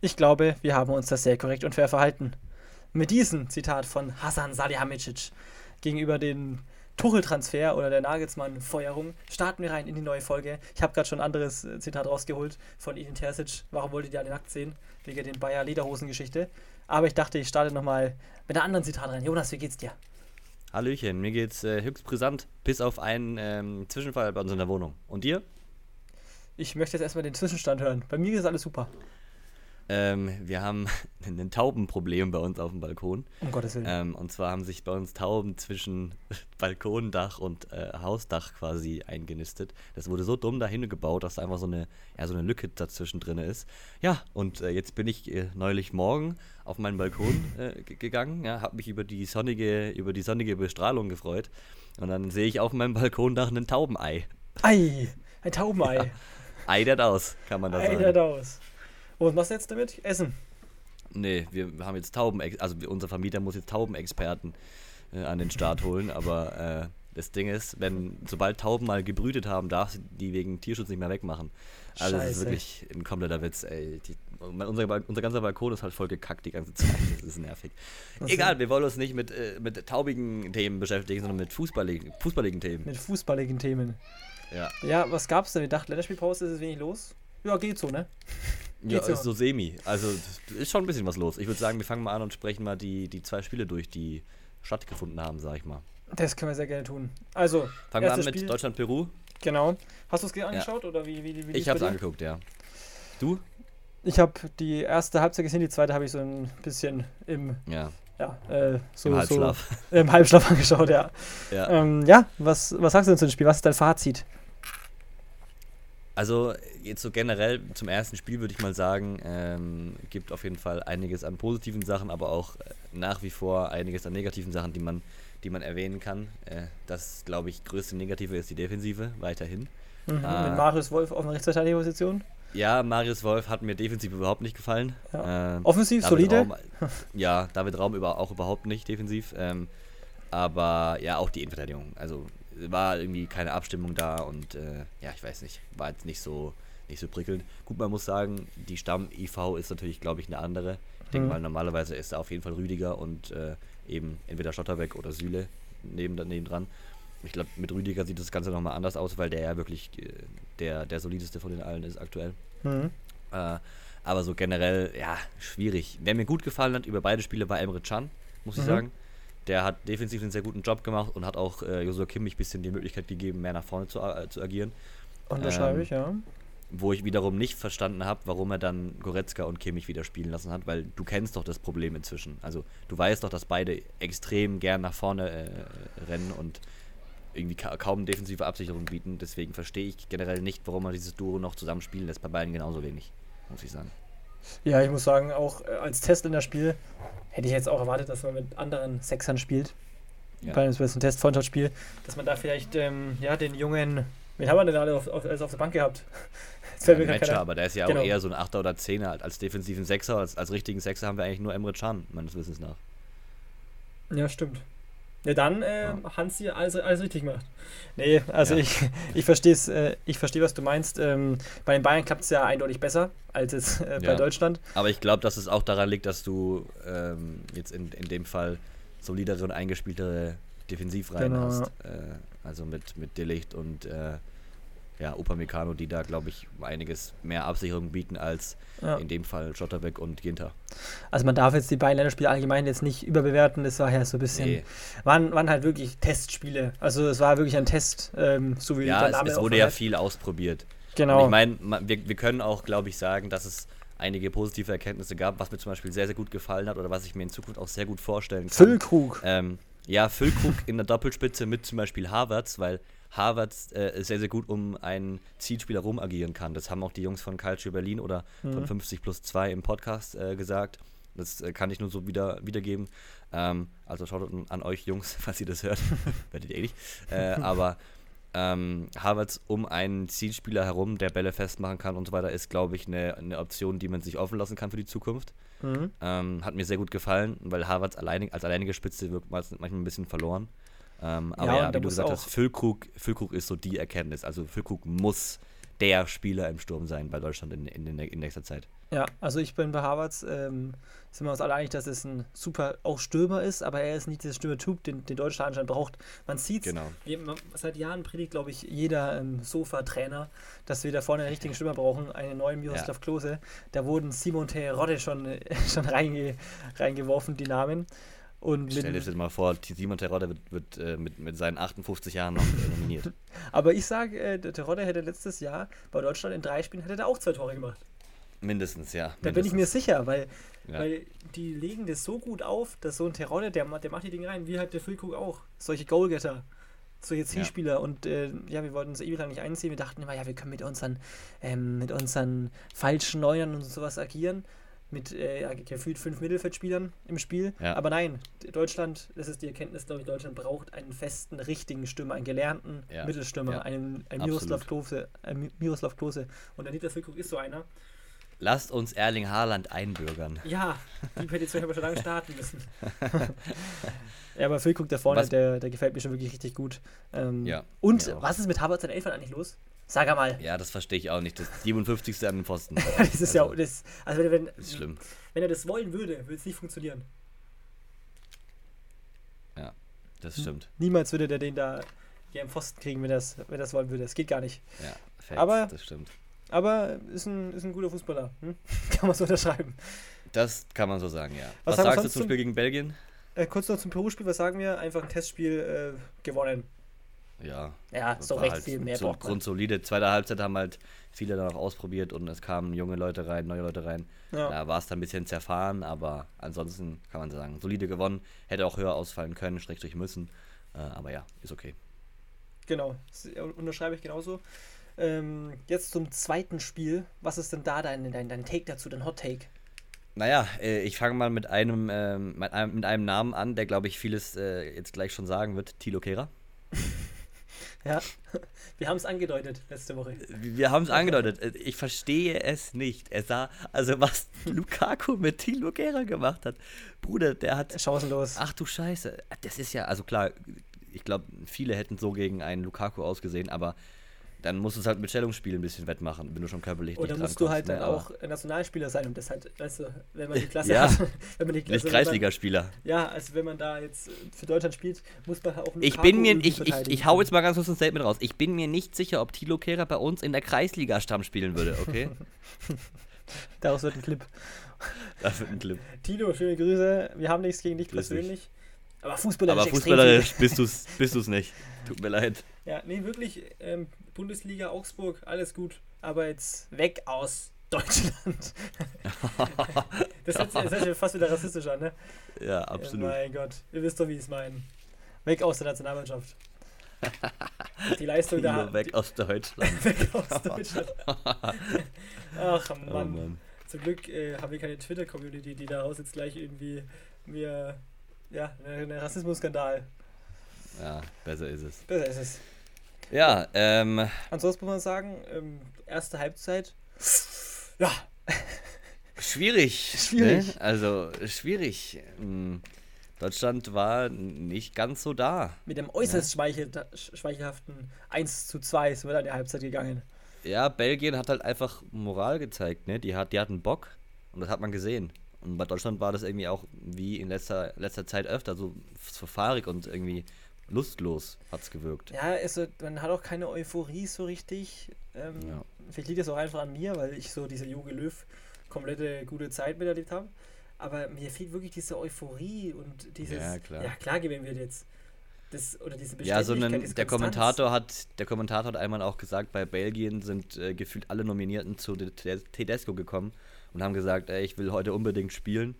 Ich glaube, wir haben uns das sehr korrekt und fair verhalten. Mit diesem Zitat von Hasan Salihamidzic gegenüber den Tuchel-Transfer oder der Nagelsmann-Feuerung starten wir rein in die neue Folge. Ich habe gerade schon ein anderes äh, Zitat rausgeholt von Edin Terzic. Warum wolltet ihr alle nackt sehen? Wegen den Bayer Lederhosen-Geschichte. Aber ich dachte, ich starte nochmal mit einem anderen Zitat rein. Jonas, wie geht's dir? Hallöchen, mir geht's äh, höchst brisant, bis auf einen ähm, Zwischenfall bei uns in der Wohnung. Und dir? Ich möchte jetzt erstmal den Zwischenstand hören. Bei mir ist alles super. Ähm, wir haben ein Taubenproblem bei uns auf dem Balkon. Um Gottes Willen. Ähm, und zwar haben sich bei uns Tauben zwischen Balkondach und äh, Hausdach quasi eingenistet. Das wurde so dumm dahin gebaut, dass da einfach so eine, ja, so eine Lücke dazwischen drin ist. Ja, und äh, jetzt bin ich äh, neulich morgen auf meinen Balkon äh, gegangen, ja, habe mich über die sonnige, über die sonnige Bestrahlung gefreut. Und dann sehe ich auf meinem Balkondach ein Taubenei. Ei, ein Taubenei. Ja. Eidert aus, kann man da sagen. Eidert aus. Und was machst du jetzt damit? Essen? Nee, wir haben jetzt Tauben, also unser Vermieter muss jetzt Taubenexperten äh, an den Start holen, aber äh, das Ding ist, wenn, sobald Tauben mal gebrütet haben, darf die wegen Tierschutz nicht mehr wegmachen. Also Scheiße. das ist wirklich ein kompletter Witz, ey. Die, unser, unser ganzer Balkon ist halt voll gekackt die ganze Zeit. Das ist nervig. Egal, wir wollen uns nicht mit, äh, mit taubigen Themen beschäftigen, sondern mit fußballigen, fußballigen Themen. Mit fußballigen Themen. Ja. Ja, was gab's denn? Wir dachten, Länderspielpause ist es wenig los. Ja, geht so, ne? Ja, ist so semi. Also ist schon ein bisschen was los. Ich würde sagen, wir fangen mal an und sprechen mal die, die zwei Spiele durch, die stattgefunden haben, sag ich mal. Das können wir sehr gerne tun. Also, fangen wir an mit Deutschland-Peru. Genau. Hast du es angeschaut ja. oder wie, wie, wie Ich habe es angeguckt, ja. Du? Ich habe die erste Halbzeit gesehen, die zweite habe ich so ein bisschen im ja. Ja, äh, so, Im Halbschlaf. So, Im Halbschlaf angeschaut, ja. Ja, ähm, ja was, was sagst du denn zu dem Spiel? Was ist dein Fazit? Also jetzt so generell zum ersten Spiel würde ich mal sagen, ähm, gibt auf jeden Fall einiges an positiven Sachen, aber auch äh, nach wie vor einiges an negativen Sachen, die man, die man erwähnen kann. Äh, das, glaube ich, größte Negative ist die Defensive, weiterhin. Mhm, äh, mit Marius Wolf auf einer Rechtsverteidigerposition? Ja, Marius Wolf hat mir defensiv überhaupt nicht gefallen. Ja. Äh, Offensiv, David solide? Raum, ja, David Raum über, auch überhaupt nicht defensiv. Ähm, aber ja, auch die Innenverteidigung. Also war irgendwie keine Abstimmung da und äh, ja, ich weiß nicht, war jetzt nicht so, nicht so prickelnd. Gut, man muss sagen, die Stamm-IV ist natürlich, glaube ich, eine andere. Ich denke mhm. mal, normalerweise ist da auf jeden Fall Rüdiger und äh, eben entweder Schotterbeck oder Süle neben, neben dran. Ich glaube, mit Rüdiger sieht das Ganze nochmal anders aus, weil der ja wirklich äh, der, der solideste von den allen ist aktuell. Mhm. Äh, aber so generell, ja, schwierig. Wer mir gut gefallen hat über beide Spiele war Emre Can, muss ich mhm. sagen. Der hat defensiv einen sehr guten Job gemacht und hat auch äh, Josua Kimmich ein bisschen die Möglichkeit gegeben, mehr nach vorne zu, äh, zu agieren. Unterschreibe ähm, ich, ja. Wo ich wiederum nicht verstanden habe, warum er dann Goretzka und Kimmich wieder spielen lassen hat, weil du kennst doch das Problem inzwischen. Also du weißt doch, dass beide extrem gern nach vorne äh, rennen und irgendwie ka kaum defensive Absicherung bieten. Deswegen verstehe ich generell nicht, warum man dieses Duo noch zusammen spielen lässt. Bei beiden genauso wenig, muss ich sagen. Ja, ich muss sagen, auch äh, als Test in das Spiel hätte ich jetzt auch erwartet, dass man mit anderen Sechsern spielt. Ja. Bei einem Test-Freundschaftsspiel, dass man da vielleicht ähm, ja, den jungen, wen haben wir denn gerade auf, auf, also auf der Bank gehabt? Ja, Matcher, aber der ist ja genau. auch eher so ein Achter oder Zehner. Als defensiven Sechser, als, als richtigen Sechser haben wir eigentlich nur Emre Can, meines Wissens nach. Ja, stimmt. Ja, dann äh, ja. Hansi alles, alles richtig macht. Nee, also ja. ich, ich verstehe äh, ich verstehe, was du meinst. Ähm, bei den Bayern klappt es ja eindeutig besser als jetzt äh, bei ja. Deutschland. Aber ich glaube, dass es auch daran liegt, dass du ähm, jetzt in, in dem Fall solidere und eingespieltere Defensivreihen genau. hast. Äh, also mit, mit Delicht und äh, ja, Upamecano, die da, glaube ich, einiges mehr Absicherung bieten als ja. in dem Fall Schotterbeck und Ginter. Also man darf jetzt die beiden Länderspiele allgemein jetzt nicht überbewerten, das war ja so ein bisschen, nee. waren, waren halt wirklich Testspiele, also es war wirklich ein Test, ähm, so wie ja, der Name es, es wurde ja viel ausprobiert. Genau. Und ich meine, wir, wir können auch, glaube ich, sagen, dass es einige positive Erkenntnisse gab, was mir zum Beispiel sehr, sehr gut gefallen hat oder was ich mir in Zukunft auch sehr gut vorstellen kann. Füllkrug. Ähm, ja, Füllkrug in der Doppelspitze mit zum Beispiel Harvards, weil Harvard äh, sehr, sehr gut um einen Zielspieler rum agieren kann. Das haben auch die Jungs von Culture Berlin oder mhm. von 50 plus 2 im Podcast äh, gesagt. Das äh, kann ich nur so wieder, wiedergeben. Ähm, also schaut an euch Jungs, falls ihr das hört. Werdet ihr eh nicht. Äh, aber ähm, Harvards um einen Zielspieler herum, der Bälle festmachen kann und so weiter, ist, glaube ich, eine, eine Option, die man sich offen lassen kann für die Zukunft. Mhm. Ähm, hat mir sehr gut gefallen, weil Harvards alleinig, als alleinige Spitze wirkt manchmal ein bisschen verloren. Ähm, aber ja, ja wie du gesagt hast, Füllkrug, Füllkrug ist so die Erkenntnis. Also Füllkrug muss der Spieler im Sturm sein bei Deutschland in, in, in nächster Zeit. Ja, also ich bin bei Harvards, ähm, sind wir uns alle einig, dass es ein super auch Stürmer ist, aber er ist nicht der Stürmer-Typ, den, den Deutschland anscheinend braucht. Man sieht Genau. seit Jahren predigt, glaube ich, jeder ähm, Sofa-Trainer, dass wir da vorne einen richtigen Stürmer brauchen, einen neuen Miroslav Ja. Klose. Da wurden Simon Terodde schon, äh, schon reinge, reingeworfen, die Namen. Und Stell dir das mal vor, Simon Terodde wird, wird äh, mit, mit seinen 58 Jahren noch äh, nominiert. aber ich sage, äh, der Terodde hätte letztes Jahr bei Deutschland in drei Spielen hätte er auch zwei Tore gemacht. Mindestens, ja. Da bin ich mir sicher, weil, Ja. weil die legen das so gut auf, dass so ein Terodde, der, der macht die Dinge rein, wie halt der Füllkrug auch. Solche Goalgetter, solche Zielspieler. Und äh, ja, wir wollten uns ewig lang nicht einziehen. Wir dachten immer, ja, wir können mit unseren, ähm, mit unseren falschen Neunern und sowas agieren. Mit äh, gefühlt fünf Mittelfeldspielern im Spiel. Ja. Aber nein, Deutschland, das ist die Erkenntnis, glaube ich, Deutschland braucht einen festen, richtigen Stürmer, einen gelernten Ja. Mittelstürmer, Ja. einen, einen. Miroslav Klose. Einen Mi- Miroslav Klose. Und der Dieter Füllkrug ist so einer. Lasst uns Erling Haaland einbürgern. Ja, die Petition haben wir schon lange starten müssen. ja, aber Füllkrug da vorne, Was- der, der gefällt mir schon wirklich richtig gut. Ähm, Ja, Und was ist mit Havertz und Elfern eigentlich los? Sag mal. Ja, das verstehe ich auch nicht. Das 57. an den Pfosten. das ist ja, Also, das, also wenn, wenn, ist schlimm. wenn er das wollen würde, würde es nicht funktionieren. Ja, das Hm. stimmt. Niemals würde der den da hier im Pfosten kriegen, wenn er das, wenn das wollen würde. Das geht gar nicht. Ja, Facts, Aber- das stimmt. Aber ist ein, ist ein guter Fußballer. Hm? Kann man so unterschreiben. Das kann man so sagen, ja. Was Was, sagst du zum- Spiel gegen Belgien? Äh, kurz noch zum Peru-Spiel, was sagen wir? Einfach ein Testspiel äh, gewonnen. Ja, Ja, war recht halt viel mehr so braucht man. grundsolide. Zweite Halbzeit haben halt viele dann auch ausprobiert und es kamen junge Leute rein, neue Leute rein. Ja. Da war es dann ein bisschen zerfahren, aber ansonsten kann man sagen, solide gewonnen. Hätte auch höher ausfallen können, schrägstrich müssen. Äh, aber ja, ist okay. Genau, das unterschreibe ich genauso. Ähm, jetzt zum zweiten Spiel. Was ist denn da dein, dein, dein Take dazu, dein Hot Take? Naja, äh, ich fange mal mit einem, ähm, mit einem, mit einem Namen an, der glaube ich vieles äh, jetzt gleich schon sagen wird. Tilo Kehrer. Ja, wir haben es angedeutet letzte Woche. Wir haben es angedeutet. Ich verstehe es nicht. Er sah, also was Lukaku mit Tilo Kehrer gemacht hat. Bruder, der hat Chancenlos. Ach du Scheiße. Das ist ja, also klar, ich glaube, viele hätten so gegen einen Lukaku ausgesehen, aber dann musst du es halt mit Stellungsspiel ein bisschen wettmachen, wenn du schon körperlich Oder nicht musst du halt dann ne, auch Nationalspieler sein und das halt, weißt du, wenn man die Klasse Ja. hat, wenn man die Nicht Klasse, wenn Kreisligaspieler. Ja, also wenn man da jetzt für Deutschland spielt, muss man auch Ich bin mir, ich, ich, ich hau jetzt mal ganz kurz ein Statement raus. Ich bin mir nicht sicher, ob Tilo Kehrer bei uns in der Kreisliga-Stamm spielen würde, okay? Daraus wird ein Clip. das wird ein Clip. Tino, schöne Grüße. Wir haben nichts gegen dich Grüß dich. persönlich. Aber fußballerisch Aber fußballerisch bist du's, bist du's nicht. Tut mir leid. Ja, nee, wirklich, ähm, Bundesliga, Augsburg, alles gut. Aber jetzt weg aus Deutschland. das hört sich fast wieder rassistisch an, ne? Ja, Ja, absolut. mein Gott, ihr wisst doch, wie ich es meine. Weg aus der Nationalmannschaft. Die Leistung da. Tilo weg aus Deutschland. weg aus Deutschland. Ach Oh Mann. Mann. Zum Glück äh, haben wir keine Twitter-Community, die daraus jetzt gleich irgendwie mir. Ja, ein Rassismus-Skandal. Ja, besser ist es. Besser ist es. Ja, ähm, Ansonsten muss man sagen, ähm, erste Halbzeit. Ja, Schwierig. Schwierig. Ne? Also schwierig. Hm, Deutschland war nicht ganz so da. mit dem äußerst schmeichel schmeichelhaften 1 zu 2 sind wir dann in die Halbzeit gegangen. Ja, Belgien hat halt einfach Moral gezeigt, ne? Die, hat, die hatten Bock und das hat man gesehen. Und bei Deutschland war das irgendwie auch wie in letzter, letzter Zeit öfter so, so fahrig und irgendwie lustlos hat es gewirkt. Ja, also, man hat auch keine Euphorie so richtig. Ähm, Ja. Vielleicht liegt das auch einfach an mir, weil ich so diese Jogi Löw komplette gute Zeit miterlebt habe. Aber mir fehlt wirklich diese Euphorie und dieses. Ja, klar. Ja, klar gewinnen wir jetzt. Das, oder diese Ja, so Beständigkeit, einen, diese der. Kommentator hat der Kommentator hat einmal auch gesagt, bei Belgien sind äh, gefühlt alle Nominierten zu Te- Tedesco gekommen und haben gesagt, ey, ich will heute unbedingt spielen.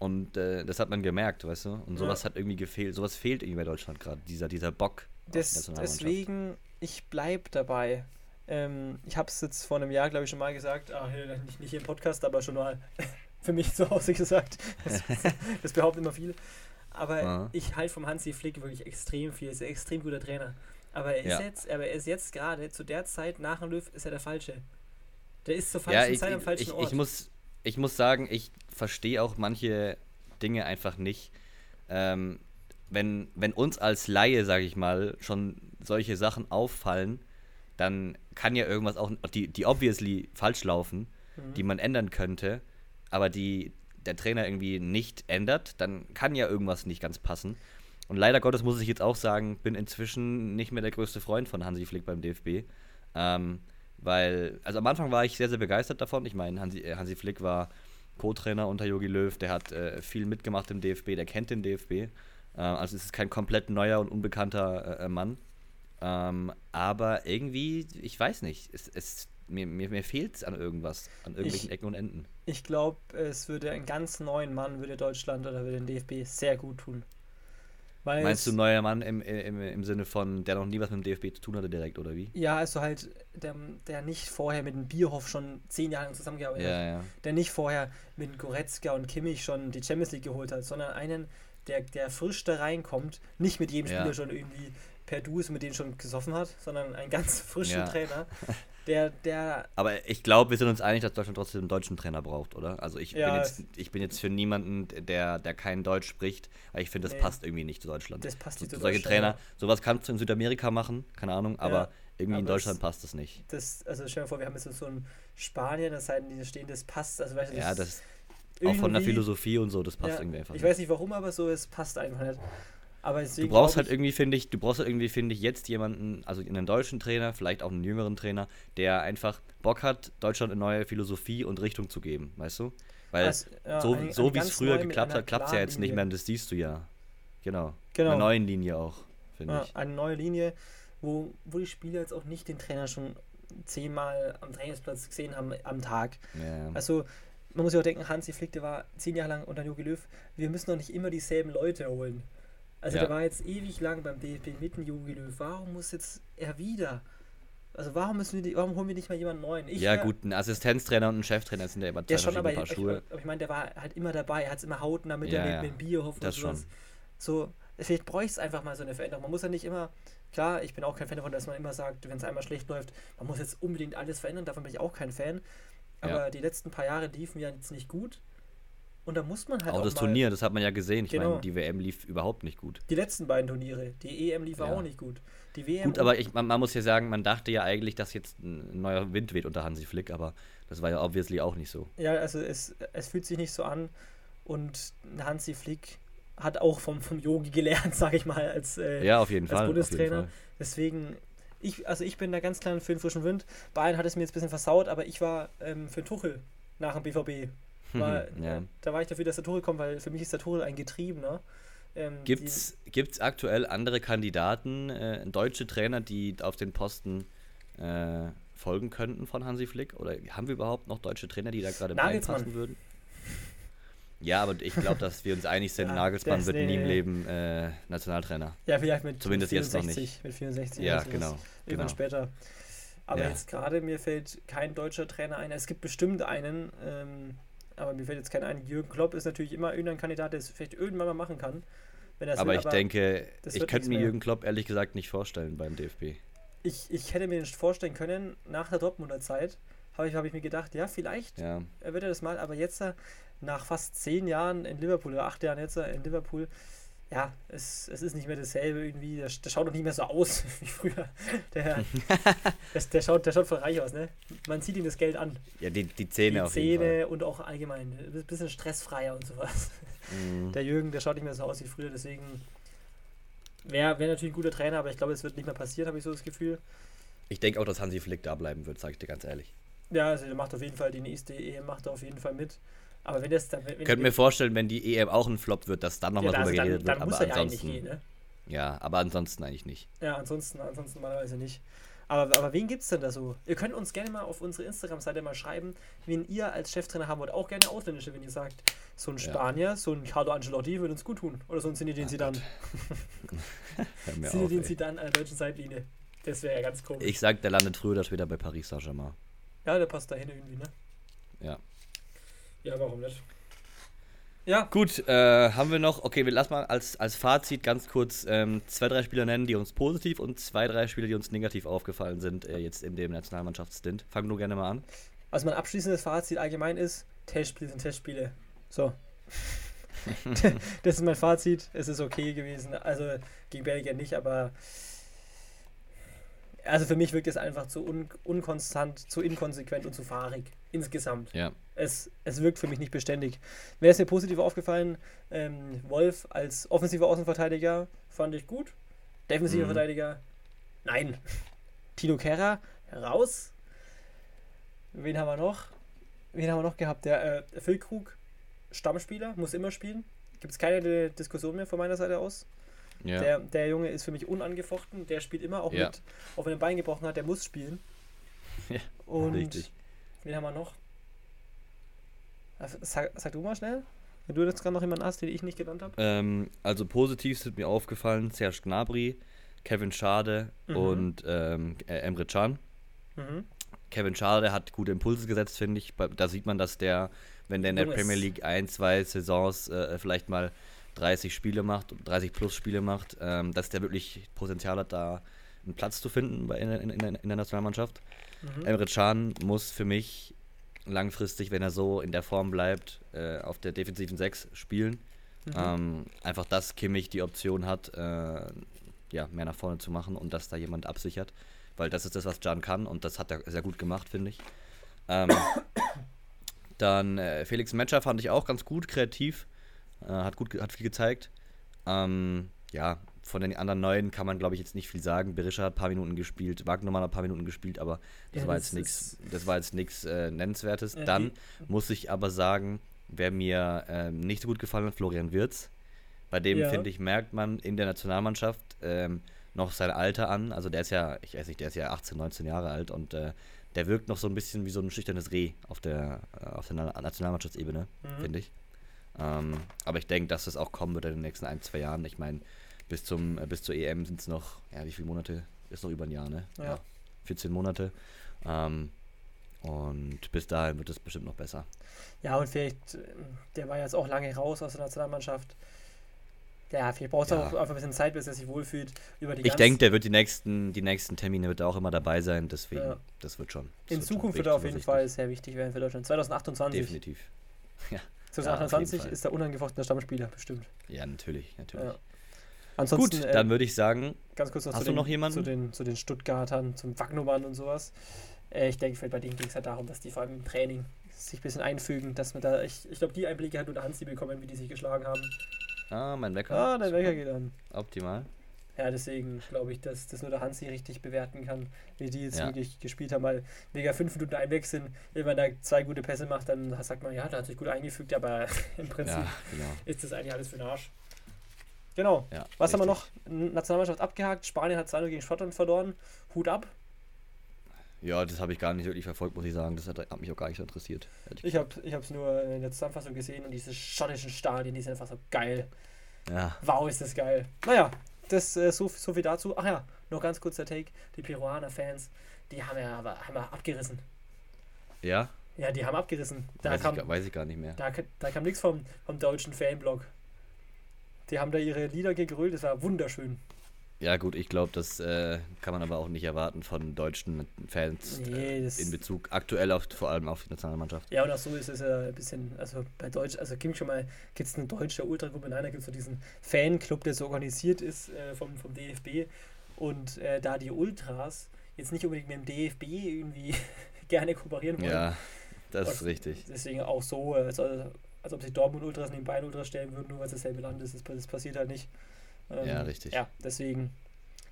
Und äh, das hat man gemerkt, weißt du? Und sowas Ja. hat irgendwie gefehlt. Sowas fehlt irgendwie bei Deutschland gerade. Dieser, dieser Bock. Des, deswegen, ich bleib dabei. Ähm, ich habe es jetzt vor einem Jahr, glaube ich, schon mal gesagt. Hier, nicht, nicht hier im Podcast, aber schon mal für mich zu Hause gesagt. Das, das behaupten immer viele. Aber Aha. ich halte vom Hansi Flick wirklich extrem viel. Er ist ein extrem guter Trainer. Aber er ist Ja. jetzt, aber er ist jetzt gerade zu der Zeit nach dem Löw ist er der Falsche. Der ist zur falschen Ja, ich, Zeit am falschen ich, Ort. ich, muss, ich muss sagen, ich verstehe auch manche Dinge einfach nicht. Ähm, wenn, wenn uns als Laie, sage ich mal, schon solche Sachen auffallen, dann kann ja irgendwas auch, die, die obviously falsch laufen. mhm. die man ändern könnte, aber die der Trainer irgendwie nicht ändert, dann kann ja irgendwas nicht ganz passen. Und leider Gottes muss ich jetzt auch sagen, bin inzwischen nicht mehr der größte Freund von Hansi Flick beim DFB. Ähm, weil, also am Anfang war ich sehr, sehr begeistert davon. Ich meine, Hansi, äh, Hansi Flick war Co-Trainer unter Jogi Löw, der hat äh, viel mitgemacht im DFB, der kennt den DFB. Äh, also es ist kein komplett neuer und unbekannter äh, äh, Mann. Ähm, aber irgendwie, ich weiß nicht, es, es, mir, mir, mir fehlt es an irgendwas, an irgendwelchen ich, Ecken und Enden. Ich glaube, es würde einen ganz neuen Mann, würde Deutschland oder würde den DFB sehr gut tun. Weil Meinst du neuer Mann im, im, im Sinne von, der noch nie was mit dem DFB zu tun hatte direkt, oder wie? Ja, also halt, der, der nicht vorher mit dem Bierhoff schon zehn Jahre zusammengearbeitet hat. Ja. Der nicht vorher mit Goretzka und Kimmich schon die Champions League geholt hat, sondern einen, der, der frisch da reinkommt, nicht mit jedem Spieler ja. schon irgendwie per Dus mit denen schon gesoffen hat, sondern einen ganz frischen Trainer, der, der. Aber ich glaube, wir sind uns einig, dass Deutschland trotzdem einen deutschen Trainer braucht, oder? Also ich, ja, bin, jetzt, ich bin jetzt für niemanden, der, der kein Deutsch spricht, weil ich finde, das nee, passt irgendwie nicht zu Deutschland. Das passt nicht so, zu Solche Trainer, sowas kannst du in Südamerika machen, keine Ahnung, aber ja, irgendwie aber in Deutschland das, passt das nicht. Das, also stell dir vor, wir haben jetzt so ein Spanien, das Seiten, die stehen, das passt, also weißt du, das Ja, das auch von der Philosophie und so, das passt ja, irgendwie einfach. Ich nicht. weiß nicht warum, aber so, es passt einfach nicht. Aber du brauchst halt irgendwie, finde ich, du brauchst halt irgendwie, finde ich, jetzt jemanden, also einen deutschen Trainer, vielleicht auch einen jüngeren Trainer, der einfach Bock hat, Deutschland eine neue Philosophie und Richtung zu geben, weißt du? Weil also, ja, so, ein, so wie es früher geklappt hat, klappt es ja jetzt nicht mehr und das siehst du ja. Genau. genau. Eine neue Linie auch, finde ja, ich. Eine neue Linie, wo, wo die Spieler jetzt auch nicht den Trainer schon zehnmal am Trainingsplatz gesehen haben am Tag. Ja. Also man muss ja auch denken, Hansi Flick, der war zehn Jahre lang unter Jogi Löw. Wir müssen doch nicht immer dieselben Leute holen. Also ja. der war jetzt ewig lang beim DFB mit dem Jogi Löw. Warum muss jetzt er wieder? Also warum müssen wir warum holen wir nicht mal jemanden neuen? Ich ja wär, gut, ein Assistenztrainer und ein Cheftrainer sind ja immer zwei ja, schon, aber, Paar Schuhe. Ich, aber ich meine, der war halt immer dabei, er hat es immer hautnah mit, ja, ja. mit dem Bierhof das und sowas. Schon. So, vielleicht bräuchte es einfach mal so eine Veränderung. Man muss ja nicht immer, klar, ich bin auch kein Fan davon, dass man immer sagt, wenn es einmal schlecht läuft, man muss jetzt unbedingt alles verändern, davon bin ich auch kein Fan. Aber ja. die letzten paar Jahre liefen ja jetzt nicht gut. Und da muss man halt auch. Auch das Turnier, das hat man ja gesehen. Ich genau. meine, die WM lief überhaupt nicht gut. Die letzten beiden Turniere. Die EM lief ja. auch nicht gut. Die WM. Gut, aber ich, man, man, muss ja sagen, man dachte ja eigentlich, dass jetzt ein neuer Wind weht unter Hansi Flick, aber das war ja obviously auch nicht so. Ja, also es, es fühlt sich nicht so an. Und Hansi Flick hat auch vom, vom Yogi gelernt, sage ich mal, als, äh, ja, auf jeden als Fall, Bundestrainer. Jeden Fall. Deswegen, ich, also ich bin da ganz klar für den frischen Wind. Bayern hat es mir jetzt ein bisschen versaut, aber ich war ähm, für Tuchel nach dem BVB. War, ja. Da war ich dafür, dass der Tuchel kommt, weil für mich ist der Tuchel ein Getriebener. Ähm, Gibt es aktuell andere Kandidaten, äh, deutsche Trainer, die auf den Posten äh, folgen könnten von Hansi Flick? Oder haben wir überhaupt noch deutsche Trainer, die da gerade reinpassen würden? Ja, aber ich glaube, dass wir uns einig sind, ja, Nagelsmann wird nee, nie im Leben äh, Nationaltrainer. Ja, vielleicht mit Zumindest 64, jetzt noch nicht. Mit 64 ja, genau. Irgendwann genau. später. Aber ja. jetzt gerade mir fällt kein deutscher Trainer ein. Es gibt bestimmt einen, ähm, aber mir fällt jetzt keiner ein. Jürgen Klopp ist natürlich immer irgendein Kandidat, der es vielleicht irgendwann mal machen kann. aber will, ich aber denke, ich könnte mir Jürgen Klopp ehrlich gesagt nicht vorstellen beim DFB. Ich, ich hätte mir nicht vorstellen können, nach der Dortmunder Zeit, habe ich, hab ich mir gedacht, ja, vielleicht ja. wird er das mal, aber jetzt nach fast zehn Jahren in Liverpool, oder acht Jahren jetzt in Liverpool, ja, es, es ist nicht mehr dasselbe irgendwie. Der, der schaut doch nicht mehr so aus wie früher. Der, der, der, schaut, der schaut voll reich aus, ne? Man sieht ihm das Geld an. Ja, die, die Zähne die auf jeden Fall. und auch allgemein. Ein bisschen stressfreier und sowas. Mhm. Der Jürgen, der schaut nicht mehr so aus wie früher, deswegen wäre wär natürlich ein guter Trainer, aber ich glaube, es wird nicht mehr passieren, habe ich so das Gefühl. Ich denke auch, dass Hansi Flick da bleiben wird, sage ich dir ganz ehrlich. Ja, also der macht auf jeden Fall die nächste EM, macht er auf jeden Fall mit. Aber wenn das dann. Wenn, Könnt mir vorstellen, wenn die EM auch ein Flop wird, dass dann nochmal ja, drüber also geredet dann, dann wird. aber ansonsten. Gehen, ne? Ja, aber ansonsten eigentlich nicht. Ja, ansonsten, ansonsten normalerweise nicht. Aber, aber wen gibt es denn da so? Ihr könnt uns gerne mal auf unsere Instagram-Seite mal schreiben, wen ihr als Cheftrainer haben wollt. Auch gerne Ausländische, wenn ihr sagt, so ein Spanier, ja. so ein Carlo Ancelotti würde uns gut tun. Oder so ein Zinedine Zidane. Zinedine Zidane an der deutschen Seitlinie. Das wäre ja ganz komisch. Ich sag, der landet früher oder später bei Paris Saint-Germain. Ja, der passt dahin irgendwie, ne? Ja. Ja, warum nicht? Ja. Gut, äh, haben wir noch, okay, wir lassen mal als, als Fazit ganz kurz ähm, zwei, drei Spieler nennen, die uns positiv und zwei, drei Spieler, die uns negativ aufgefallen sind, äh, jetzt in dem Nationalmannschaftsstint. Fang nur gerne mal an. Also mein abschließendes Fazit allgemein ist, Testspiele sind Testspiele. So. das ist mein Fazit. Es ist okay gewesen. Also gegen Belgien nicht, aber also für mich wirkt es einfach zu un unkonstant, zu inkonsequent und zu fahrig insgesamt. Ja. Es, es wirkt für mich nicht beständig. Wäre es mir positiv aufgefallen, ähm, Wolf als offensiver Außenverteidiger fand ich gut. Defensiver Mhm. Verteidiger, nein. Tino Kerrer, raus. Wen haben wir noch? Wen haben wir noch gehabt? Der äh, Füllkrug, Stammspieler, muss immer spielen. Gibt es keine Di- Diskussion mehr von meiner Seite aus. Ja. Der, der Junge ist für mich unangefochten. Der spielt immer auch Ja. mit, auch wenn er ein Bein gebrochen hat, der muss spielen. Ja, Und richtig. wen haben wir noch? Sag, sag du mal schnell, wenn du jetzt gerade noch jemanden hast, den ich nicht genannt habe. Ähm, also positiv sind mir aufgefallen Serge Gnabry, Kevin Schade Mhm. und ähm, äh, Emre Can. Mhm. Kevin Schade hat gute Impulse gesetzt, finde ich. Da sieht man, dass der, wenn der in der. Premier League ein, zwei Saisons äh, vielleicht mal 30 Spiele macht, 30 plus Spiele macht, ähm, dass der wirklich Potenzial hat, da einen Platz zu finden bei, in, in, in, der Nationalmannschaft. Mhm. Emre Can muss für mich langfristig, wenn er so in der Form bleibt, äh, auf der defensiven 6 spielen. Mhm. Ähm, einfach, dass Kimmich die Option hat, äh, ja, mehr nach vorne zu machen und dass da jemand absichert. Weil das ist das, was Can kann und das hat er sehr gut gemacht, finde ich. Ähm, dann äh, Felix Metscher fand ich auch ganz gut, kreativ. Äh, hat, gut, hat viel gezeigt. Ähm, ja, von den anderen Neuen kann man, glaube ich, jetzt nicht viel sagen. Berisha hat ein paar Minuten gespielt, Wagnermann hat ein paar Minuten gespielt, aber das Ja, war das jetzt nichts, ist- das war jetzt nichts äh, Nennenswertes. Ja, Dann muss ich aber sagen, wer mir ähm, nicht so gut gefallen hat, Florian Wirz. Bei dem, Ja. finde ich, merkt man in der Nationalmannschaft ähm, noch sein Alter an. Also der ist ja, ich weiß nicht, der ist ja 18, 19 Jahre alt und äh, der wirkt noch so ein bisschen wie so ein schüchternes Reh auf der, äh, auf der Na- Nationalmannschaftsebene, Mhm. finde ich. Ähm, aber ich denke, dass das auch kommen wird in den nächsten ein, zwei Jahren. Ich meine, bis, zum, äh, bis zur EM sind es noch, ja, wie viele Monate? Ist noch über ein Jahr, ne? Ja. 14 Monate. Ähm, und bis dahin wird es bestimmt noch besser. Ja, und vielleicht, äh, der war jetzt auch lange raus aus der Nationalmannschaft. Ja, vielleicht braucht es Ja. auch einfach ein bisschen Zeit, bis er sich wohlfühlt. Über die Ich denke, der wird die nächsten, die nächsten Termine wird er auch immer dabei sein, deswegen, Ja. das wird schon. das in wird schon Zukunft wird er auf jeden Fall sehr wichtig werden für Deutschland. 2028. Definitiv. Ja, 2028 Fall. ist er unangefochtener Stammspieler, bestimmt. ja, natürlich, natürlich. Ja. Ansonsten, Gut, äh, dann würde ich sagen, ganz kurz noch, hast zu, du den, noch jemanden? zu den zu den Stuttgartern, zum Wagnumann und sowas. Äh, ich denke, bei denen ging es halt darum, dass die vor allem im Training sich ein bisschen einfügen, dass man da, ich, ich glaube, die Einblicke hat nur der Hansi bekommen, wie die sich geschlagen haben. ah, mein Wecker. Ah, dein Wecker geht an. Optimal. Ja, deswegen glaube ich, dass das nur der Hansi richtig bewerten kann, wie die jetzt Ja. wirklich gespielt haben, weil mega fünf Minuten einwechseln, wenn man da zwei gute Pässe macht, dann sagt man, ja, da hat sich gut eingefügt, aber im Prinzip Ja, genau. ist das eigentlich alles für den Arsch. Genau. Ja, Was haben wir richtig. noch? Nationalmannschaft abgehakt, Spanien hat 2 gegen Schottland verloren. Hut ab. Ja, das habe ich gar nicht wirklich verfolgt, muss ich sagen. Das hat, hat mich auch gar nicht so interessiert. Ich habe es nur in der Zusammenfassung gesehen und diese schottischen Stadien, die sind einfach so geil. Ja, Wow, ist das geil. Naja, das äh, so, so viel dazu. Ach ja, noch ganz kurzer Take. Die Peruaner-Fans, die haben ja aber haben ja abgerissen. ja Ja, die haben abgerissen. Da weiß, kam, ich, weiß ich gar nicht mehr. da, da kam nichts vom, vom deutschen Fanblock. Die haben da ihre Lieder gegrölt, das war wunderschön. Ja, gut, ich glaube, das äh, kann man aber auch nicht erwarten von deutschen Fans Nee, äh, in Bezug aktuell auf, vor allem auf die Nationalmannschaft. Ja, und auch so ist es ja ein bisschen, also bei Deutsch, also gibt schon mal, gibt es eine deutsche Ultragruppe, nein, da gibt es so diesen Fanclub, der so organisiert ist äh, vom, vom DFB und äh, da die Ultras jetzt nicht unbedingt mit dem DFB irgendwie gerne kooperieren wollen, Ja, das ist richtig. deswegen auch so, äh, als, als ob sich Dortmund Ultras neben Bayern Ultras stellen würden, nur weil es dasselbe Land ist, das, das passiert halt nicht. Ähm, Ja, richtig. Ja, deswegen,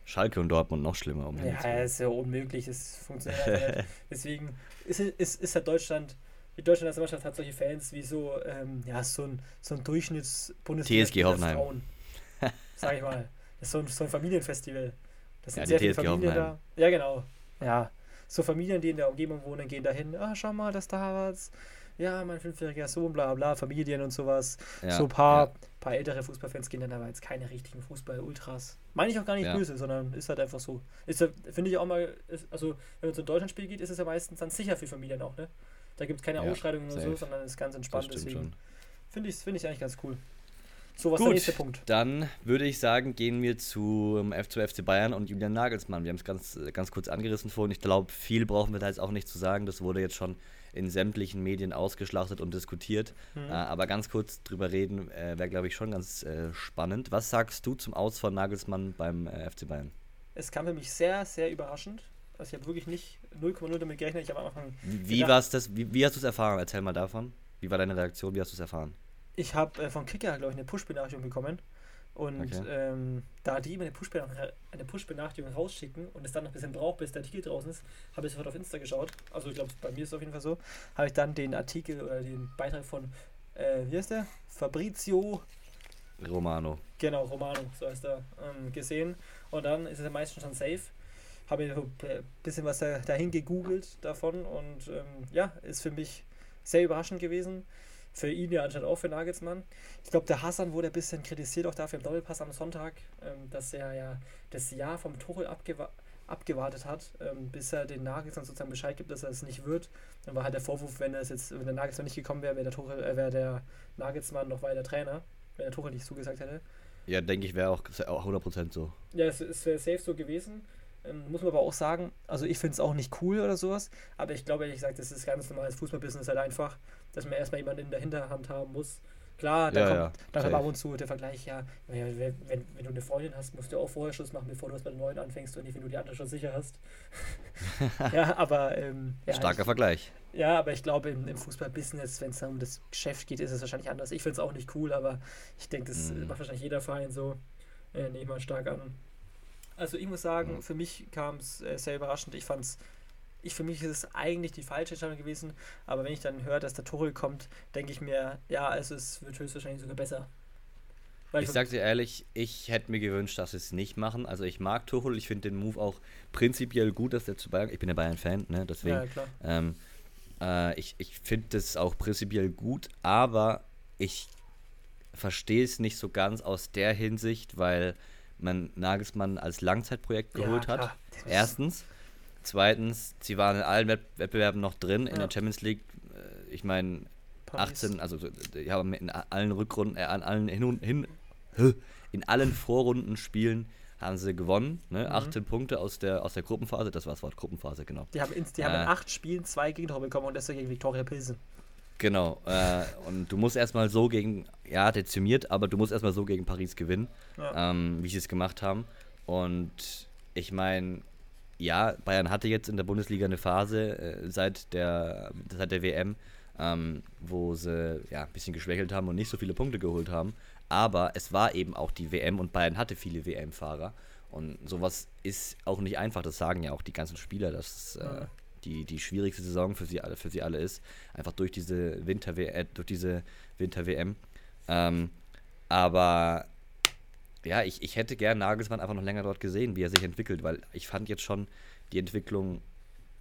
Schalke und Dortmund noch schlimmer. Um ja, ist ja unmöglich, es funktioniert nicht. Deswegen ist, ist, ist halt Deutschland, die deutsche Nationalmannschaft hat solche Fans wie so, ähm, ja, so ein, so ein Durchschnitts-Bundesliga. TSG Hoffenheim. Frauen, sag ich mal. Das ist so ein, so ein Familienfestival. Das sind Ja, die sehr viele TSG Familien Hoffenheim. da. Ja, genau. Ja. So Familien, die in der Umgebung wohnen, gehen dahin. Ah, schau mal, das da Harvards. Ja, mein fünfjähriger Sohn, bla bla, Familien und sowas. Ja, so ein paar, ja. paar ältere Fußballfans gehen dann aber jetzt keine richtigen Fußball-Ultras. Meine ich auch gar nicht Ja. böse, sondern ist halt einfach so. Ist, finde ich auch mal, ist, also wenn man zu einem Deutschlandspiel geht, ist es ja meistens dann sicher für Familien auch, ne? Da gibt es keine Ausschreitungen oder so, sondern ist ganz entspannt. Deswegen finde ich find ich eigentlich ganz cool. So, was ist der nächste Gut, Punkt? dann würde ich sagen, gehen wir zum F zu FC Bayern und Julian Nagelsmann. Wir haben es ganz, ganz kurz angerissen vorhin. Ich glaube, viel brauchen wir da jetzt auch nicht zu sagen. Das wurde jetzt schon in sämtlichen Medien ausgeschlachtet und diskutiert. Mhm. Äh, aber ganz kurz drüber reden äh, wäre, glaube ich, schon ganz äh, spannend. Was sagst du zum Aus von Nagelsmann beim äh, FC Bayern? Es kam für mich sehr, sehr überraschend. Also ich habe wirklich nicht 0,0 damit gerechnet. Ich habe am Anfang. Wie, wie, war's das, wie, wie hast du es erfahren? Erzähl mal davon. Wie war deine Reaktion? Wie hast du es erfahren? Ich habe äh, von Kicker, glaube ich, eine Push-Benachrichtigung bekommen. Und okay. ähm, da die immer eine Push-Benachrichtigung Push rausschicken und es dann noch ein bisschen braucht, bis der Artikel draußen ist, habe ich sofort auf Insta geschaut. Also ich glaube, bei mir ist es auf jeden Fall so. Habe ich dann den Artikel oder den Beitrag von, äh, wie heißt der? Fabrizio Romano. Genau, Romano, so heißt er, ähm, gesehen. Und dann ist es ja meistens schon safe. Habe ich ein bisschen was da, dahin gegoogelt davon und ähm, ja, ist für mich sehr überraschend gewesen. Für ihn ja anscheinend auch für Nagelsmann. Ich glaube, der Hassan wurde ein bisschen kritisiert auch dafür im Doppelpass am Sonntag, ähm, dass er ja das Jahr vom Tuchel abgewa abgewartet hat, ähm, bis er den Nagelsmann sozusagen Bescheid gibt, dass er es nicht wird. Dann war halt der Vorwurf, wenn er es jetzt, wenn der Nagelsmann nicht gekommen wäre, wäre der Tuchel, äh, wäre der Nagelsmann noch weiter Trainer, wenn der Tuchel nicht zugesagt hätte. Ja, denke ich, wäre auch 100% so. Ja, es, es wäre safe so gewesen. Ähm, muss man aber auch sagen, also ich finde es auch nicht cool oder sowas, aber ich glaube ehrlich gesagt, das ist ganz normales Fußballbusiness halt einfach, dass man erstmal jemanden in der Hinterhand haben muss. Klar, da ja, kommt ja, dann kommt ab und zu der Vergleich, ja, wenn, wenn, du eine Freundin hast, musst du auch vorher Schluss machen, bevor du es bei der neuen anfängst und nicht, wenn du die andere schon sicher hast. ja, aber ähm, ja, Starker ich, Vergleich. Ja, aber ich glaube, im, im Fußballbusiness, wenn es um das Geschäft geht, ist es wahrscheinlich anders. Ich finde es auch nicht cool, aber ich denke, das mhm. macht wahrscheinlich jeder Verein so. Äh, nehme ich mal stark an. Also ich muss sagen, mhm. für mich kam es äh, sehr überraschend. Ich fand es, ich, für mich ist es eigentlich die falsche Entscheidung gewesen, aber wenn ich dann höre, dass der Tuchel kommt, denke ich mir, ja, also es wird höchstwahrscheinlich sogar besser. Weil ich, ich sag dir ehrlich, ich hätte mir gewünscht, dass sie es nicht machen. Also ich mag Tuchel, ich finde den Move auch prinzipiell gut, dass der zu Bayern, ich bin ja Bayern-Fan, ne, deswegen. Ja, klar. Ähm, äh, ich ich finde das auch prinzipiell gut, aber ich verstehe es nicht so ganz aus der Hinsicht, weil man Nagelsmann als Langzeitprojekt geholt ja, hat. Erstens. Zweitens, sie waren in allen Wettbewerben noch drin, ja. in der Champions League. Äh, ich meine, 18, also die haben in allen Rückrunden, äh, an allen hin, hin, in allen Vorrundenspielen haben sie gewonnen. Ne? Mhm. 18 Punkte aus der, aus der Gruppenphase, das war das Wort Gruppenphase, genau. Die haben, in, die äh, haben in acht Spielen zwei Gegentore bekommen und deswegen gegen Viktoria Pilsen. Genau. Äh, und du musst erstmal so gegen, ja, dezimiert, aber du musst erstmal so gegen Paris gewinnen, ja. ähm, wie sie es gemacht haben. Und ich meine, ja, Bayern hatte jetzt in der Bundesliga eine Phase äh, seit, der, seit der WM, ähm, wo sie ja, ein bisschen geschwächelt haben und nicht so viele Punkte geholt haben. Aber es war eben auch die WM und Bayern hatte viele WM-Fahrer. Und sowas ist auch nicht einfach, das sagen ja auch die ganzen Spieler, dass äh, die, die schwierigste Saison für sie alle, für sie alle ist. Einfach durch diese Winter äh, durch diese Winter WM. Ähm, aber ja, ich, ich hätte gern Nagelsmann einfach noch länger dort gesehen, wie er sich entwickelt, weil ich fand jetzt schon die Entwicklung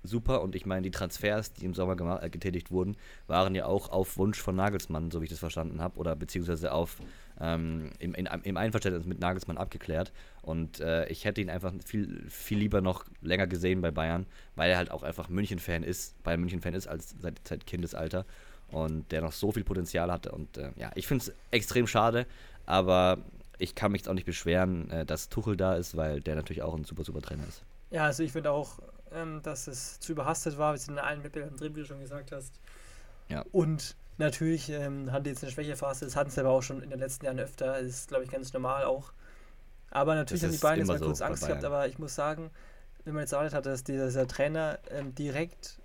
super und ich meine, die Transfers, die im Sommer äh, getätigt wurden, waren ja auch auf Wunsch von Nagelsmann, so wie ich das verstanden habe, oder beziehungsweise auf ähm, im, in, im Einverständnis mit Nagelsmann abgeklärt. Und äh, ich hätte ihn einfach viel, viel lieber noch länger gesehen bei Bayern, weil er halt auch einfach München-Fan ist, Bayern München-Fan ist als seit, seit Kindesalter und der noch so viel Potenzial hatte. Und äh, ja, ich finde es extrem schade, aber ich kann mich jetzt auch nicht beschweren, äh, dass Tuchel da ist, weil der natürlich auch ein super, super Trainer ist. Ja, also ich finde auch, ähm, dass es zu überhastet war. Wir sind in allen Wettbewerben drin, wie du schon gesagt hast. Ja. Und natürlich ähm, die jetzt eine Schwächephase. Das hatten sie aber auch schon in den letzten Jahren öfter. Das ist, glaube ich, ganz normal auch. Aber natürlich haben die Bayern jetzt mal so kurz Angst gehabt. Aber ich muss sagen, wenn man jetzt erwartet hat, dass dieser Trainer ähm, direkt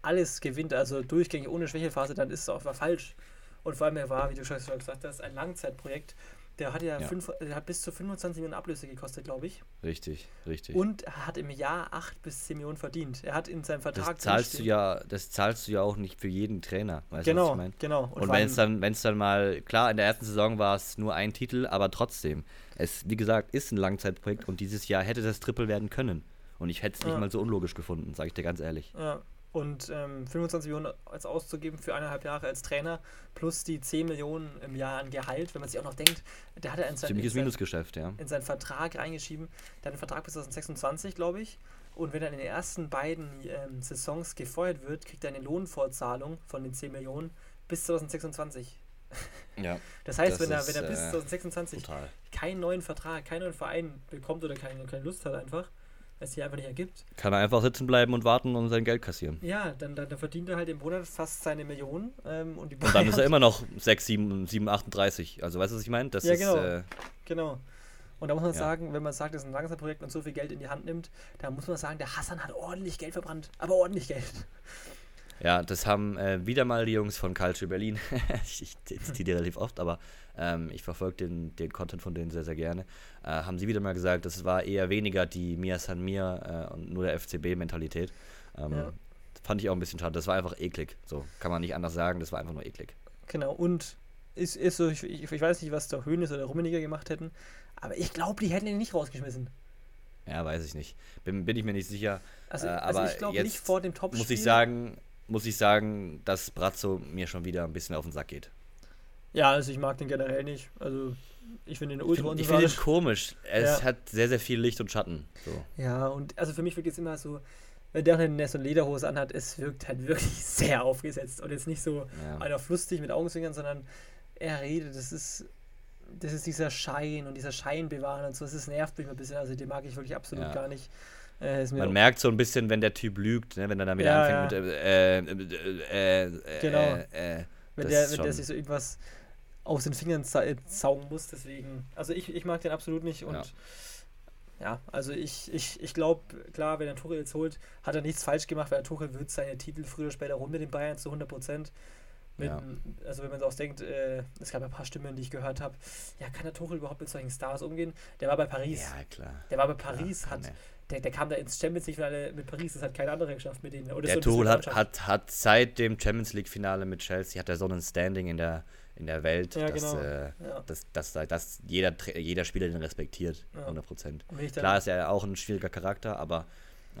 alles gewinnt, also durchgängig ohne Schwächephase, dann ist es auch falsch. Und vor allem, er war, wie du schon gesagt hast, ein Langzeitprojekt. Der hat ja, ja. Fünf, der hat bis zu 25 Millionen Ablöse gekostet, glaube ich. Richtig, richtig. Und er hat im Jahr 8 bis 10 Millionen verdient. Er hat in seinem Vertrag. Das zahlst du ja, das zahlst du ja auch nicht für jeden Trainer. Weißt genau, was ich mein? genau. Und, Und wenn es dann, wenn es dann mal, klar, in der ersten Saison war es nur ein Titel, aber trotzdem, es, wie gesagt, ist ein Langzeitprojekt und dieses Jahr hätte das Triple werden können. Und ich hätte es nicht ja. mal so unlogisch gefunden, sage ich dir ganz ehrlich. Ja, und ähm, 25 Millionen als auszugeben für eineinhalb Jahre als Trainer plus die 10 Millionen im Jahr an Gehalt, wenn man sich auch noch denkt, der hat er in, sein, in, sein, ja. in seinen Vertrag reingeschrieben, der hat einen Vertrag bis 2026, glaube ich. Und wenn er in den ersten beiden ähm, Saisons gefeuert wird, kriegt er eine Lohnfortzahlung von den 10 Millionen bis 2026. Ja. Das heißt, das wenn, er, wenn er bis 2026 äh, keinen neuen Vertrag, keinen neuen Verein bekommt oder keine, keine Lust hat einfach, es sich einfach nicht ergibt. Kann er einfach sitzen bleiben und warten und sein Geld kassieren. Ja, dann, dann, dann verdient er halt im Monat fast seine Millionen. Ähm, und, und, dann ist er immer noch 6, 7, 7 38. Also weißt du, was ich meine? ja, genau. Ist, äh, genau. Und da muss man ja. sagen, wenn man sagt, das ist ein langsames Projekt und so viel Geld in die Hand nimmt, da muss man sagen, der Hassan hat ordentlich Geld verbrannt, aber ordentlich Geld. Ja, das haben äh, wieder mal die Jungs von Culture Berlin. ich, zitiere die relativ oft, aber ähm, ich verfolge den, den Content von denen sehr, sehr gerne. Äh, haben sie wieder mal gesagt, das war eher weniger die Mia San Mir äh, und nur der FCB-Mentalität. Ähm, ja. Fand ich auch ein bisschen schade. Das war einfach eklig. So kann man nicht anders sagen. Das war einfach nur eklig. Genau. Und ist, ist so, ich, ich, ich weiß nicht, was der Höhnes oder Rummeniger gemacht hätten, aber ich glaube, die hätten ihn nicht rausgeschmissen. Ja, weiß ich nicht. Bin, bin ich mir nicht sicher. Also, äh, also aber ich glaube nicht vor dem Top Muss ich sagen, muss ich sagen, dass Brazzo mir schon wieder ein bisschen auf den Sack geht. Ja, also ich mag den generell nicht. Also ich finde den ultra Ich finde ihn komisch. Es ja. hat sehr, sehr viel Licht und Schatten. So. Ja, und also für mich wirkt es immer so, wenn der eine so eine Lederhose anhat, es wirkt halt wirklich sehr aufgesetzt. Und jetzt nicht so ja. einer lustig mit Augenzwinkern, sondern er redet, das ist das ist dieser Schein und dieser Schein bewahren und so. Das nervt mich ein bisschen. Also den mag ich wirklich absolut ja. gar nicht. Äh, Man merkt so ein bisschen, wenn der Typ lügt, ne? wenn er dann wieder ja, anfängt ja. mit äh, äh, äh, genau. Äh, wenn, der, wenn der sich so irgendwas aus den Fingern saugen muss, deswegen. Also ich, ich mag den absolut nicht und ja, ja also ich, ich, ich glaube, klar, wenn er Tuchel jetzt holt, hat er nichts falsch gemacht, weil der Tuchel wird seine Titel früher oder später holen mit den Bayern zu 100 Prozent. Ja. Also wenn man auch denkt, äh, es gab ein paar Stimmen, die ich gehört habe, ja, kann der Tuchel überhaupt mit solchen Stars umgehen? Der war bei Paris. Ja, klar. Der war bei Paris, klar, hat, der, der kam da ins Champions League-Finale mit Paris, das hat keine andere geschafft mit denen. Oder der so Tuchel hat, hat, hat seit dem Champions League-Finale mit Chelsea, hat er so ein Standing in der, in der Welt, ja, dass, genau. äh, ja. dass, dass, dass, jeder, jeder Spieler den respektiert, ja. 100 Prozent. Klar ist er auch ein schwieriger Charakter, aber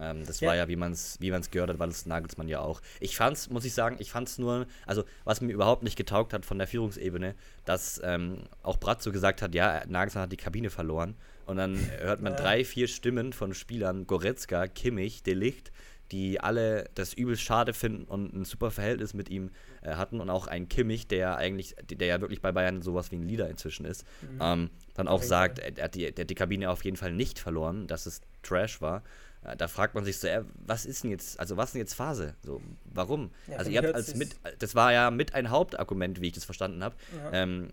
ähm, das war ja, wie man es wie man's gehört hat, weil es Nagelsmann ja auch. Ich fand's, muss ich sagen, ich fand's nur, also was mir überhaupt nicht getaugt hat von der Führungsebene, dass ähm, auch Bratzo gesagt hat, ja, Nagelsmann hat die Kabine verloren. Und dann hört man drei, vier Stimmen von Spielern, Goretzka, Kimmich, Delicht, die alle das übelst schade finden und ein super Verhältnis mit ihm äh, hatten und auch ein Kimmich, der eigentlich, der ja wirklich bei Bayern sowas wie ein Leader inzwischen ist, mhm. ähm, dann auch okay. sagt, er hat, die, der hat die Kabine auf jeden Fall nicht verloren, dass es Trash war äh, da fragt man sich so, äh, was ist denn jetzt, also was ist denn jetzt Phase? So, warum? Ja, also ihr habt als mit, das war ja mit ein Hauptargument, wie ich das verstanden habe, ja. ähm,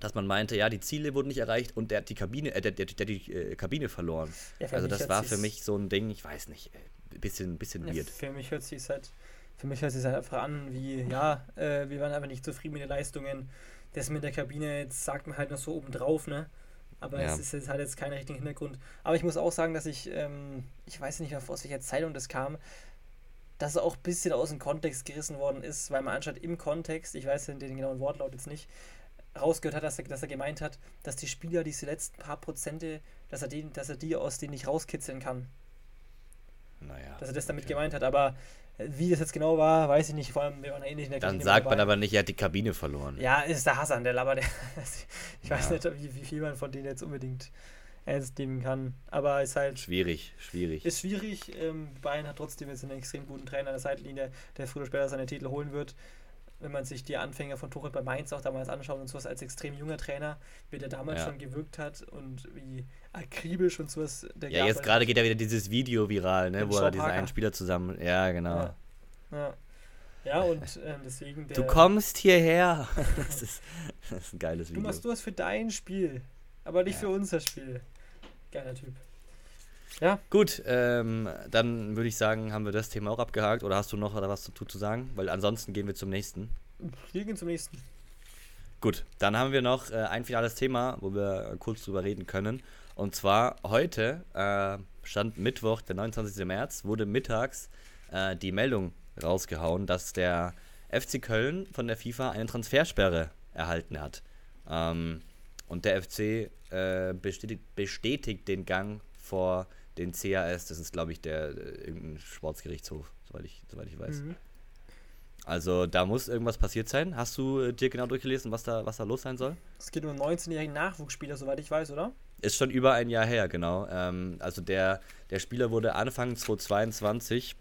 dass man meinte, ja, die Ziele wurden nicht erreicht und der hat die Kabine, äh, der, der, der die äh, Kabine verloren. Ja, also das war für mich so ein Ding, ich weiß nicht, ein bisschen, bisschen weird. Für mich hört sich halt, für mich hört sich halt einfach an, wie, ja, äh, wir waren einfach nicht zufrieden mit den Leistungen. Das mit der Kabine, jetzt sagt man halt noch so obendrauf, ne? Aber ja. es ist jetzt halt jetzt kein richtiger Hintergrund. Aber ich muss auch sagen, dass ich, ähm, ich weiß nicht, aus welcher Zeitung das kam, dass es auch ein bisschen aus dem Kontext gerissen worden ist, weil man anstatt im Kontext, ich weiß den, den genauen Wortlaut jetzt nicht, rausgehört hat, dass er, dass er gemeint hat, dass die Spieler diese letzten paar Prozente, dass er, den, dass er die aus denen nicht rauskitzeln kann. Naja. Dass er das damit gemeint hat, aber wie das jetzt genau war, weiß ich nicht. Vor allem, wir waren ähnlich in der Dann sagt man aber nicht, er hat die Kabine verloren. Ja, ist der Hassan, der Labber. Der, ich weiß ja. nicht, wie, wie, viel man von denen jetzt unbedingt ernst nehmen kann. Aber ist halt. Schwierig, schwierig. Ist schwierig. Ähm, Bayern hat trotzdem jetzt einen extrem guten Trainer an der Seitenlinie, der früher oder später seine Titel holen wird. Wenn man sich die Anfänger von Tuchel bei Mainz auch damals anschaut und sowas als extrem junger Trainer, wie der damals ja. schon gewirkt hat und wie akribisch und sowas. Der ja, jetzt gerade geht ja wieder dieses Video viral, ne, wo er diesen einen Spieler zusammen. Ja, genau. Ja, ja. ja und ähm, deswegen. du kommst hierher. das, ist, das ist ein geiles Video. Du machst du was für dein Spiel, aber nicht für unser Spiel. Geiler Typ. Ja. Gut, ähm, dann würde ich sagen, haben wir das Thema auch abgehakt. Oder hast du noch was zu, zu sagen? Weil ansonsten gehen wir zum nächsten. Wir gehen zum nächsten. Gut, dann haben wir noch äh, ein finales Thema, wo wir kurz drüber reden können. Und zwar heute, äh, stand Mittwoch, der 29. März, wurde mittags äh, die Meldung rausgehauen, dass der FC Köln von der FIFA eine Transfersperre erhalten hat. Ähm, und der FC äh, bestätigt, bestätigt, den Gang vor den CAS, das ist glaube ich der äh, irgendein Sportsgerichtshof, soweit ich, soweit ich weiß. Mhm. Also da muss irgendwas passiert sein. Hast du äh, dir genau durchgelesen, was da, was da los sein soll? Es geht um einen 19-jährigen Nachwuchsspieler, soweit ich weiß, oder? Ist schon über ein Jahr her, genau. Ähm, also der, der Spieler wurde Anfang 2022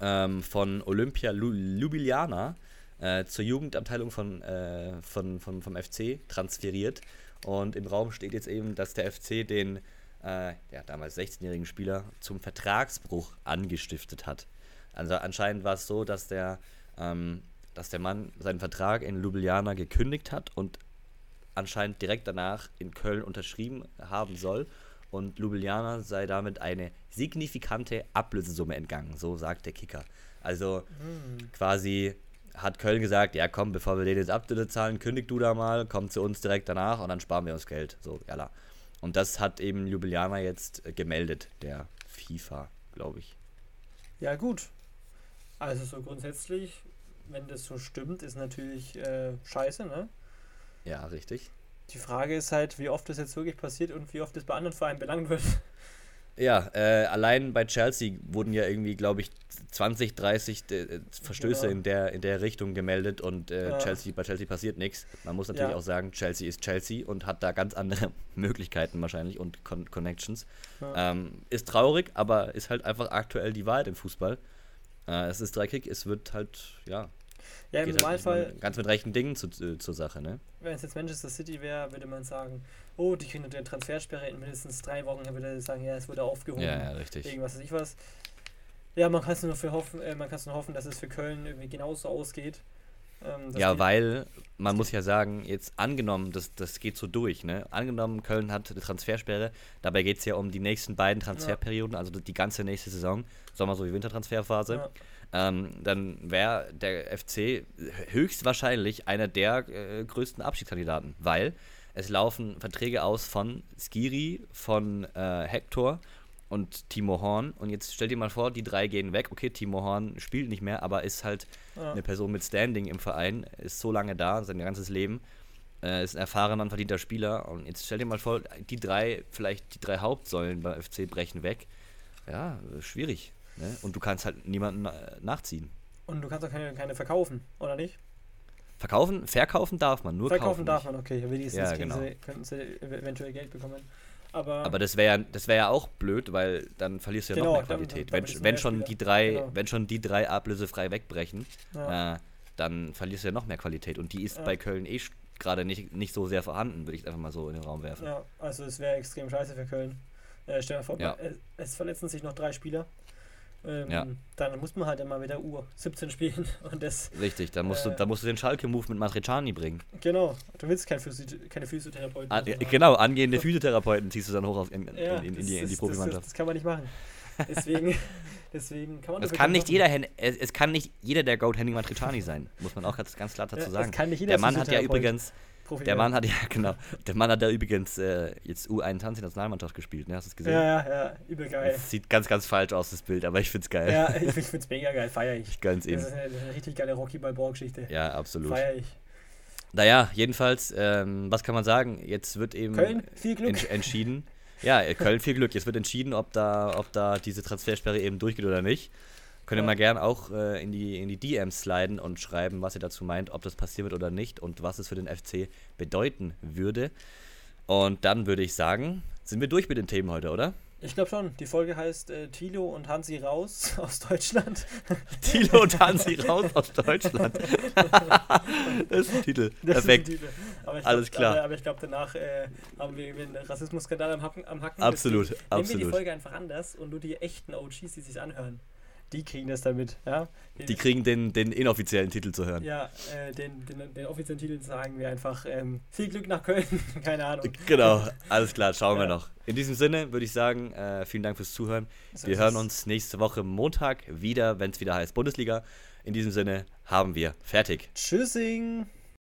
ähm, von Olympia Ljubljana äh, zur Jugendabteilung von, äh, von, von, vom FC transferiert. Und im Raum steht jetzt eben, dass der FC den äh, ja, damals 16-jährigen Spieler zum Vertragsbruch angestiftet hat. Also anscheinend war es so, dass der, ähm, dass der Mann seinen Vertrag in Ljubljana gekündigt hat und anscheinend direkt danach in Köln unterschrieben haben soll und Ljubljana sei damit eine signifikante Ablösesumme entgangen, so sagt der Kicker. Also hm. quasi hat Köln gesagt, ja komm, bevor wir den jetzt Ablöse zahlen, kündig du da mal, komm zu uns direkt danach und dann sparen wir uns Geld. So, ja. Und das hat eben Ljubljana jetzt äh, gemeldet, der FIFA, glaube ich. Ja gut. Also so grundsätzlich, wenn das so stimmt, ist natürlich äh, scheiße, ne? Ja, richtig. Die Frage ist halt, wie oft das jetzt wirklich passiert und wie oft das bei anderen Vereinen belangt wird. Ja, äh, allein bei Chelsea wurden ja irgendwie, glaube ich, 20, 30 äh, Verstöße genau. in, der, in der Richtung gemeldet und äh, ja. Chelsea, bei Chelsea passiert nichts. Man muss natürlich ja. auch sagen, Chelsea ist Chelsea und hat da ganz andere Möglichkeiten wahrscheinlich und Con Connections. Ja. Ähm, ist traurig, aber ist halt einfach aktuell die Wahrheit im Fußball. Äh, es ist dreckig, es wird halt, ja. Ja, im halt Normalfall. Halt ganz mit rechten Dingen zu, äh, zur Sache, ne? Wenn es jetzt Manchester City wäre, würde man sagen, oh, die kriegen eine Transfersperre in mindestens drei Wochen, dann würde er sagen, ja, es wurde aufgehoben. Ja, ja, richtig. Irgendwas weiß ich was. Ja, man kann es nur für hoffen, äh, man kann nur hoffen, dass es für Köln irgendwie genauso ausgeht. Ähm, ja, weil man muss ja sagen, jetzt angenommen, das, das geht so durch, ne? Angenommen, Köln hat eine Transfersperre, dabei geht es ja um die nächsten beiden Transferperioden, ja. also die ganze nächste Saison, Sommer- sowie Wintertransferphase. Ja. Ähm, dann wäre der FC höchstwahrscheinlich einer der äh, größten Abschiedskandidaten, weil es laufen Verträge aus von Skiri, von äh, Hector und Timo Horn. Und jetzt stell dir mal vor, die drei gehen weg. Okay, Timo Horn spielt nicht mehr, aber ist halt ja. eine Person mit Standing im Verein, ist so lange da, sein ganzes Leben, äh, ist ein erfahrener und verdienter Spieler. Und jetzt stell dir mal vor, die drei, vielleicht die drei Hauptsäulen bei FC brechen weg. Ja, schwierig. Ne? Und du kannst halt niemanden nachziehen. Und du kannst auch keine, keine verkaufen, oder nicht? Verkaufen, verkaufen darf man, nur verkaufen kaufen darf man, okay. Wenigstens ja, genau. sie, könnten sie eventuell Geld bekommen. Aber, aber das wäre ja, wär ja auch blöd, weil dann verlierst du ja genau, noch mehr Qualität. Dann, dann wenn, wenn schon die drei, genau. wenn schon die drei ablösefrei wegbrechen, ja. äh, dann verlierst du ja noch mehr Qualität. Und die ist ja. bei Köln eh gerade nicht, nicht so sehr vorhanden, würde ich einfach mal so in den Raum werfen. Ja, also es wäre extrem scheiße für Köln. Äh, stell dir vor, ja. es verletzen sich noch drei Spieler ähm, ja. Dann muss man halt immer wieder U17 spielen. Und das, Richtig, da musst, äh, du, da musst du den Schalke-Move mit Matriciani bringen. Genau, du willst kein Physi keine Physiotherapeuten. An, genau, angehende Physiotherapeuten ziehst du dann hoch auf in, ja, in, in, in die, in die Profimannschaft. Das, das, kann man nicht machen. Deswegen, deswegen kann man das kann nicht jeder, es, es, kann nicht jeder der Goat Henning Matriciani sein, muss man auch ganz, ganz klar dazu sagen. der Mann hat ja übrigens Profi der Mann hat ja, genau. Der Mann hat ja übrigens äh, jetzt U21 Nationalmannschaft gespielt, ne? Hast du es gesehen? Ja, ja, ja, übel geil. Das sieht ganz, ganz falsch aus, das Bild, aber ich find's geil. Ja, ich, ich find's mega geil, feier ich. Ich gönn's ihm. Das ist eine, eine richtig geile Rocky Balboa-Geschichte. Ja, absolut. Feier ich. Naja, jedenfalls, ähm, was kann man sagen? Jetzt wird eben Köln, viel Glück. Ents entschieden. Ja, Köln, viel Glück. Jetzt wird entschieden, ob da, ob da diese Transfersperre eben durchgeht oder nicht. Könnt ihr mal gern auch äh, in, die, in die DMs sliden und schreiben, was ihr dazu meint, ob das passieren wird oder nicht und was es für den FC bedeuten würde. Und dann würde ich sagen, sind wir durch mit den Themen heute, oder? Ich glaube schon. Die Folge heißt äh, Thilo und Hansi raus aus Deutschland. Thilo und Hansi raus aus Deutschland. das ist ein Titel. Das Perfekt. Titel. Alles glaub, klar. Aber, aber ich glaube, danach äh, haben wir einen Rassismusskandal am Hacken. Am Hacken absolut, absolut. Nehmen wir die Folge einfach anders und nur die echten OGs, die sich anhören die kriegen das damit, ja. Die kriegen den, den inoffiziellen Titel zu hören. Ja, äh, den, den, den, offiziellen Titel sagen wir einfach ähm, viel Glück nach Köln, keine Ahnung. Genau, alles klar, schauen ja. wir noch. In diesem Sinne würde ich sagen, äh, vielen Dank fürs Zuhören. So wir hören uns nächste Woche Montag wieder, wenn es wieder heißt Bundesliga. In diesem Sinne haben wir fertig. Tschüssing.